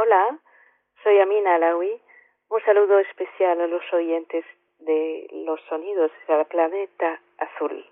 Hola, soy Amina Alawi. Un saludo especial a los oyentes de los sonidos del planeta azul.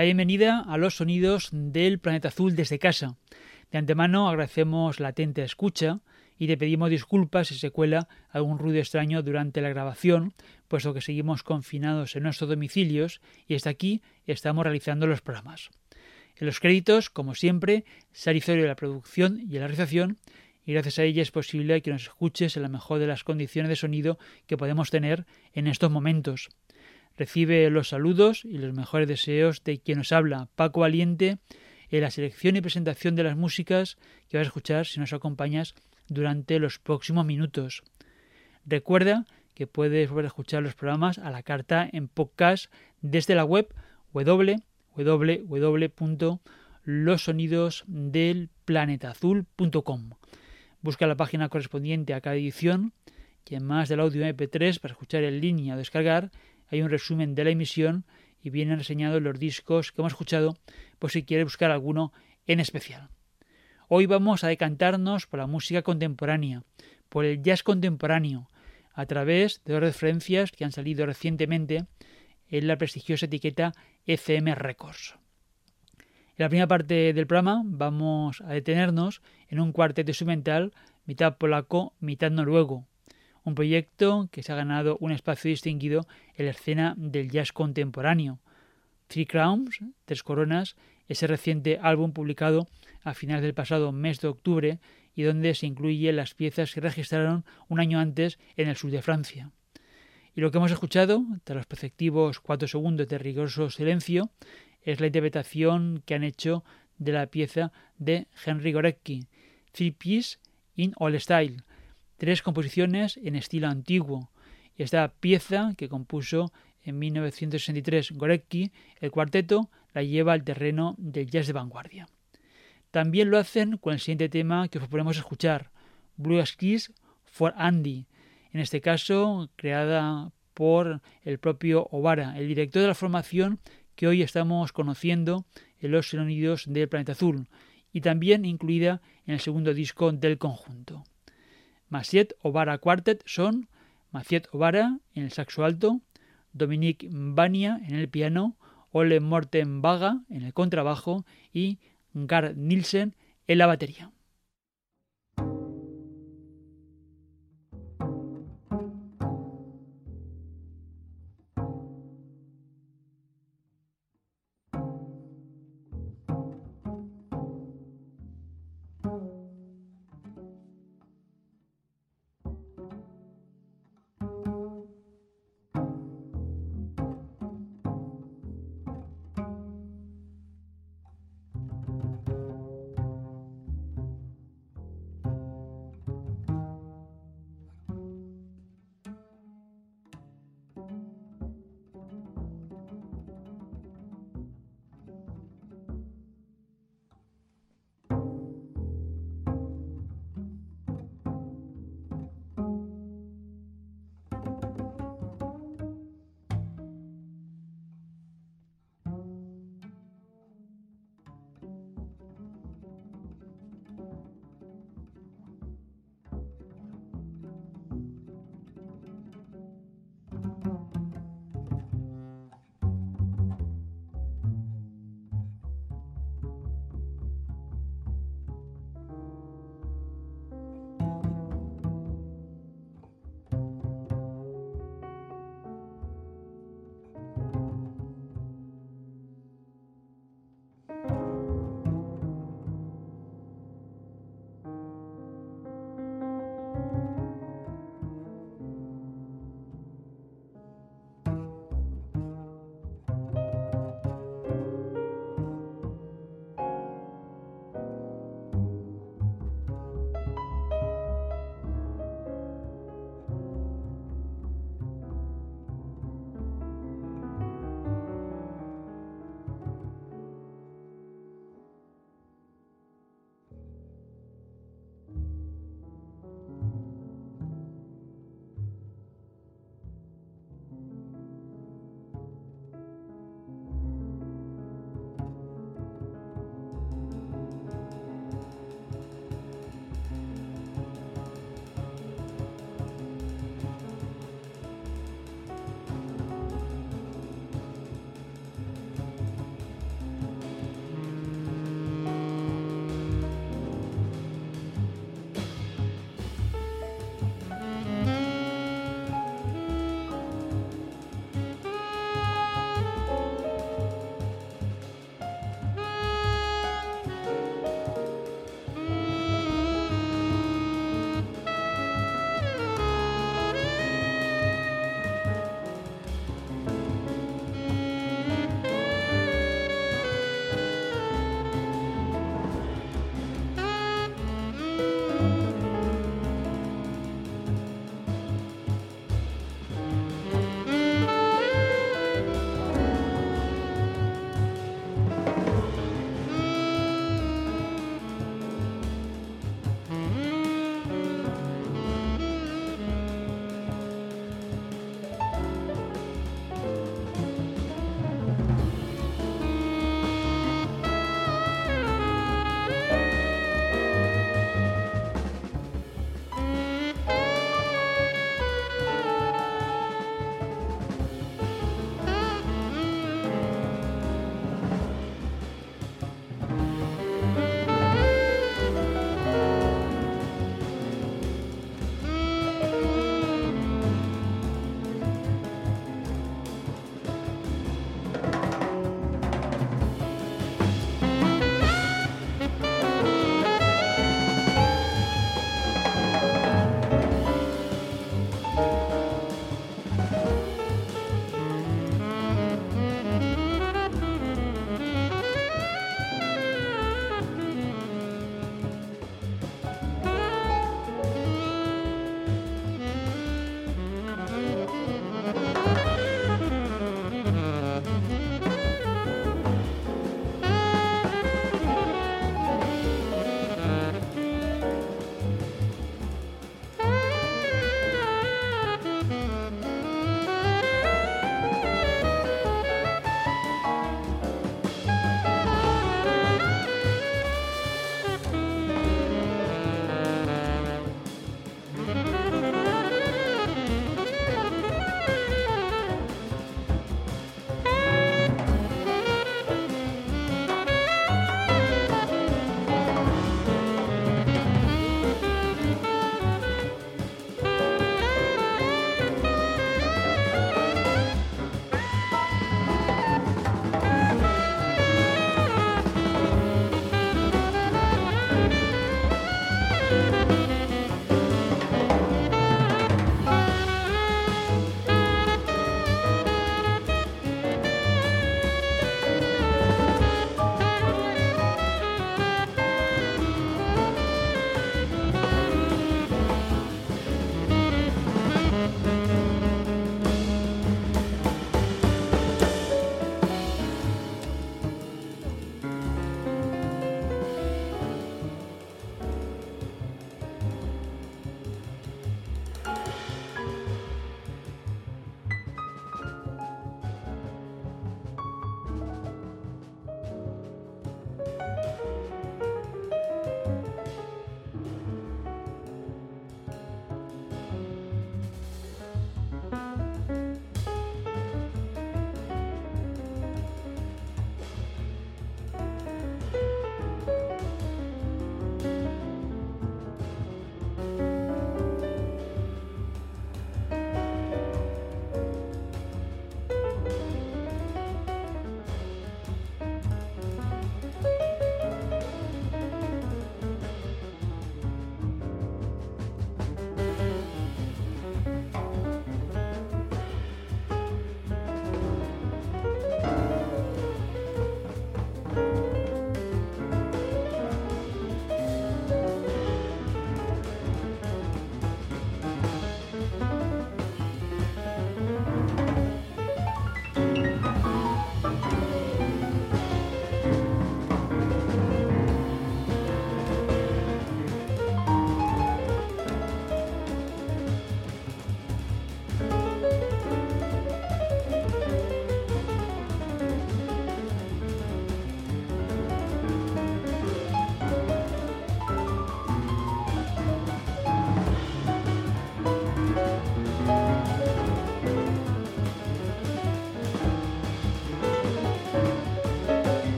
La bienvenida a los sonidos del planeta azul desde casa. De antemano agradecemos la atenta escucha y te pedimos disculpas si se cuela algún ruido extraño durante la grabación, puesto que seguimos confinados en nuestros domicilios y hasta aquí estamos realizando los programas. En los créditos, como siempre, Sarizorio de la producción y la realización, y gracias a ella es posible que nos escuches en la mejor de las condiciones de sonido que podemos tener en estos momentos. Recibe los saludos y los mejores deseos de quien nos habla, Paco Valiente, en la selección y presentación de las músicas que vas a escuchar si nos acompañas durante los próximos minutos. Recuerda que puedes volver a escuchar los programas a la carta en podcast desde la web www.losonidosdelplanetazul.com. Busca la página correspondiente a cada edición y además del audio MP3 para escuchar en línea o descargar, hay un resumen de la emisión y vienen reseñados los discos que hemos escuchado por si quieres buscar alguno en especial. Hoy vamos a decantarnos por la música contemporánea, por el jazz contemporáneo, a través de dos referencias que han salido recientemente en la prestigiosa etiqueta ECM Records. En la primera parte del programa vamos a detenernos en un cuarteto instrumental mitad polaco, mitad noruego, un proyecto que se ha ganado un espacio distinguido en la escena del jazz contemporáneo. Three Crowns, Tres Coronas, ese reciente álbum publicado a finales del pasado mes de octubre y donde se incluyen las piezas que registraron un año antes en el sur de Francia. Y lo que hemos escuchado, tras los perceptivos cuatro segundos de riguroso silencio, es la interpretación que han hecho de la pieza de Henry Gorecki, Three Piece in All Style, tres composiciones en estilo antiguo. Esta pieza, que compuso en 1963 Gorecki, el cuarteto la lleva al terreno del jazz de vanguardia. También lo hacen con el siguiente tema que os proponemos escuchar, Blue Skies for Andy, en este caso creada por el propio Ovara, el director de la formación que hoy estamos conociendo en los sonidos del planeta azul, y también incluida en el segundo disco del conjunto. Maciet Ovara Quartet son Maciet Ovara en el saxo alto, Dominique Bania en el piano, Ole Morten Vaga en el contrabajo y Gard Nielsen en la batería.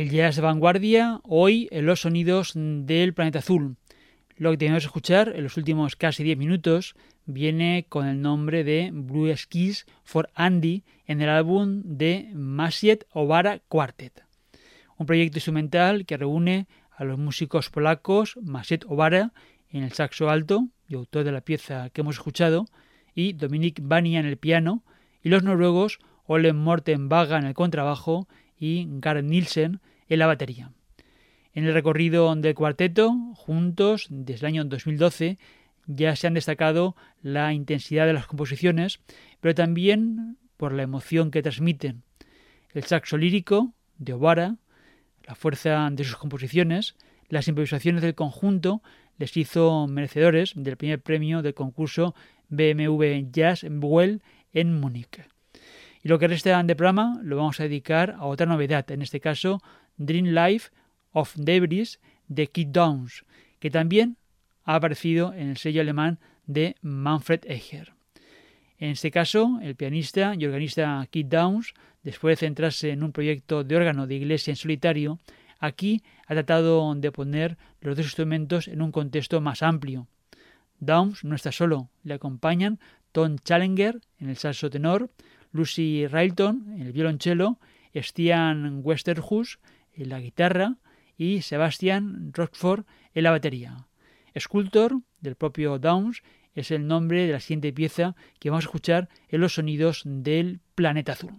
El jazz de vanguardia, hoy en los sonidos del planeta azul. Lo que tenemos que escuchar en los últimos casi 10 minutos viene con el nombre de Blue Skis for Andy en el álbum de Masiet Obara Quartet. Un proyecto instrumental que reúne a los músicos polacos Masiet Obara en el saxo alto y autor de la pieza que hemos escuchado, y Dominik Bania en el piano, y los noruegos Ole Morten Vaga en el contrabajo y Gareth Nielsen en la batería. En el recorrido del cuarteto, juntos, desde el año 2012, ya se han destacado la intensidad de las composiciones, pero también por la emoción que transmiten. El saxo lírico de Obara, la fuerza de sus composiciones, las improvisaciones del conjunto les hizo merecedores del primer premio del concurso BMW Jazz Well en Múnich. Y lo que resta de programa lo vamos a dedicar a otra novedad, en este caso Dream Life of Debris de Kid Downs, que también ha aparecido en el sello alemán de Manfred Eicher. En este caso, el pianista y organista Kid Downs, después de centrarse en un proyecto de órgano de iglesia en solitario, aquí ha tratado de poner los dos instrumentos en un contexto más amplio. Downs no está solo, le acompañan Tom Challenger en el saxo tenor, Lucy Railton en el violonchelo, Stian Westerhus en la guitarra y Sebastian Rockford en la batería. Sculptor del propio Downs es el nombre de la siguiente pieza que vamos a escuchar en los sonidos del planeta azul.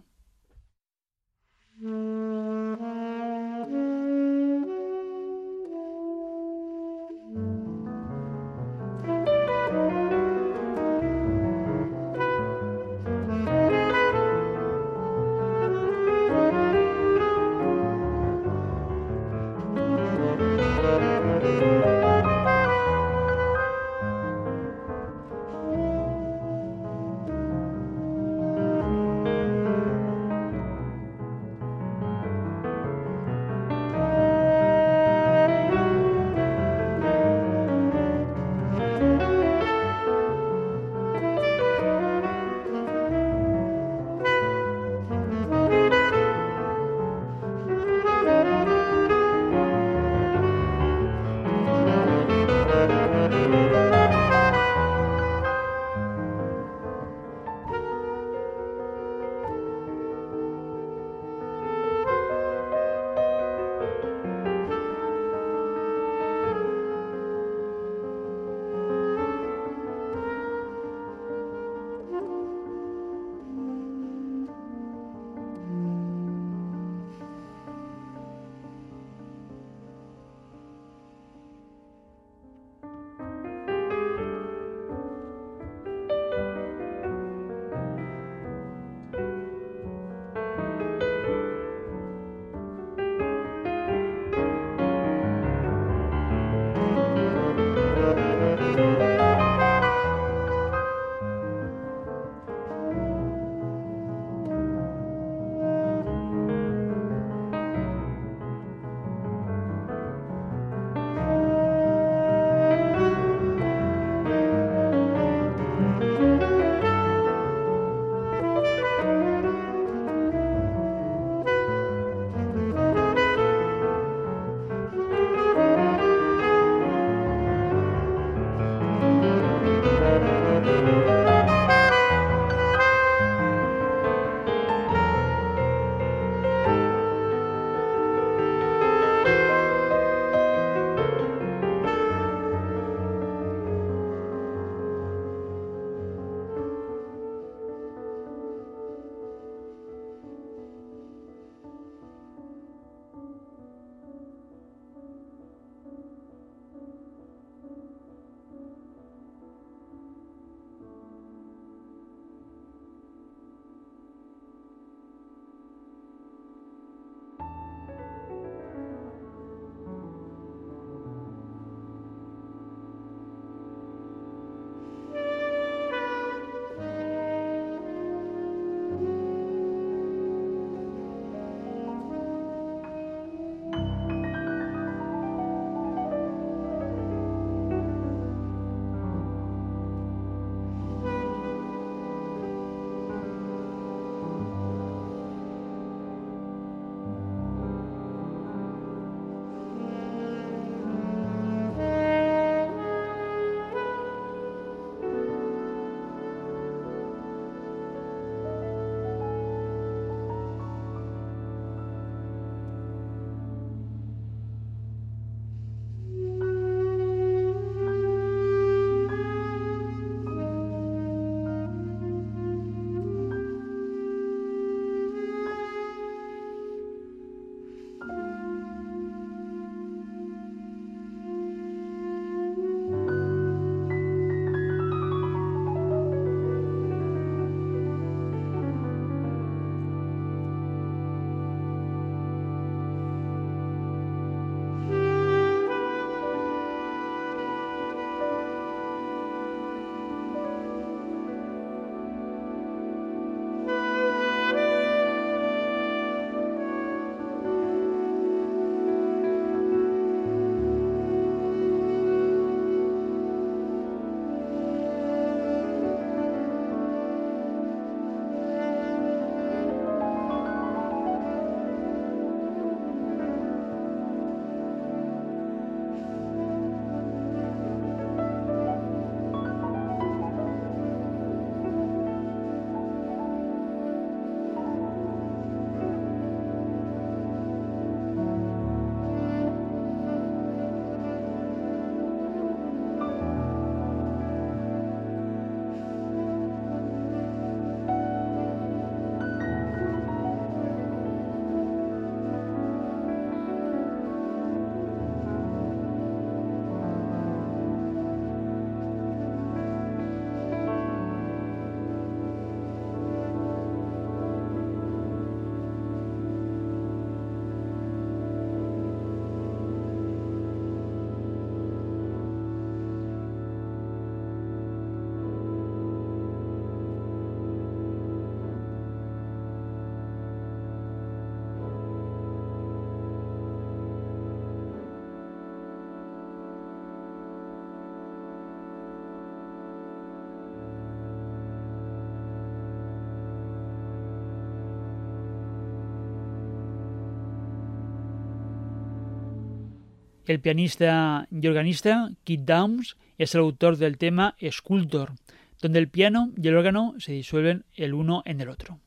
El pianista y organista Kit Downs es el autor del tema Sculptor, donde el piano y el órgano se disuelven el uno en el otro.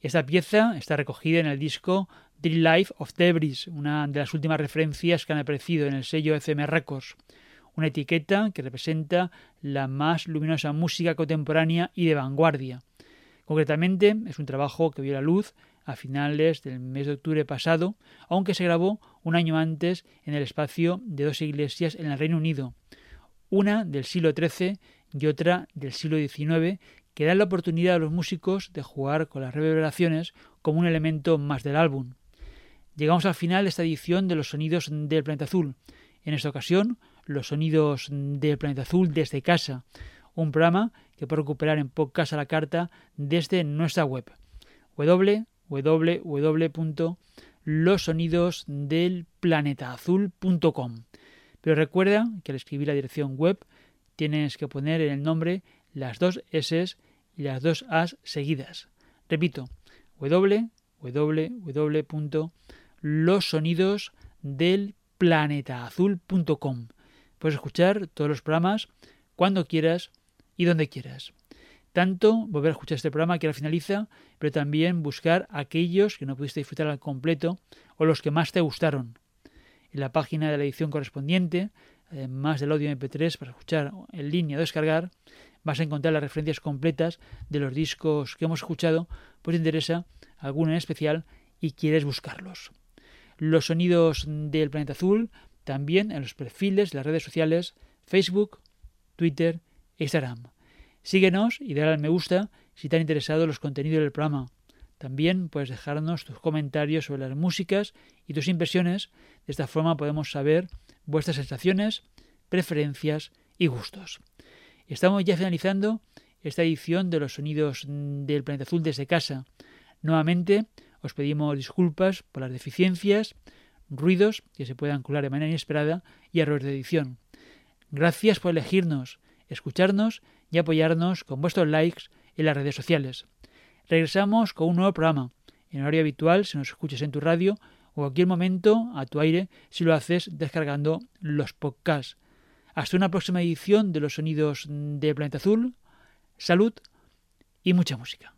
Esta pieza está recogida en el disco The Life of Debris, una de las últimas referencias que han aparecido en el sello FM Records, una etiqueta que representa la más luminosa música contemporánea y de vanguardia. Concretamente, es un trabajo que vio la luz a finales del mes de octubre pasado, aunque se grabó un año antes en el espacio de dos iglesias en el Reino Unido, una del siglo XIII y otra del siglo XIX, que dan la oportunidad a los músicos de jugar con las reverberaciones como un elemento más del álbum. Llegamos al final de esta edición de los sonidos del planeta azul. En esta ocasión, los sonidos del planeta azul desde casa, un programa que puede recuperar en podcast a la carta desde nuestra web www.losonidosdelplanetaazul.com. Pero recuerda que al escribir la dirección web tienes que poner en el nombre las dos S y las dos As seguidas. Repito, www.losonidosdelplanetaazul.com. Puedes escuchar todos los programas cuando quieras y donde quieras. Tanto volver a escuchar este programa que ahora finaliza, pero también buscar aquellos que no pudiste disfrutar al completo o los que más te gustaron. En la página de la edición correspondiente, además del audio MP3 para escuchar en línea o descargar, vas a encontrar las referencias completas de los discos que hemos escuchado, pues te interesa alguno en especial y quieres buscarlos. Los sonidos del planeta azul también en los perfiles de las redes sociales Facebook, Twitter e Instagram. Síguenos y dale al me gusta si te han interesado los contenidos del programa. También puedes dejarnos tus comentarios sobre las músicas y tus impresiones. De esta forma podemos saber vuestras sensaciones, preferencias y gustos. Estamos ya finalizando esta edición de los sonidos del planeta azul desde casa. Nuevamente os pedimos disculpas por las deficiencias, ruidos que se puedan colar de manera inesperada y errores de edición. Gracias por elegirnos, escucharnos y apoyarnos con vuestros likes en las redes sociales. Regresamos con un nuevo programa, en horario habitual si nos escuchas en tu radio o cualquier momento a tu aire si lo haces descargando los podcasts. Hasta una próxima edición de los sonidos de Planeta Azul. Salud y mucha música.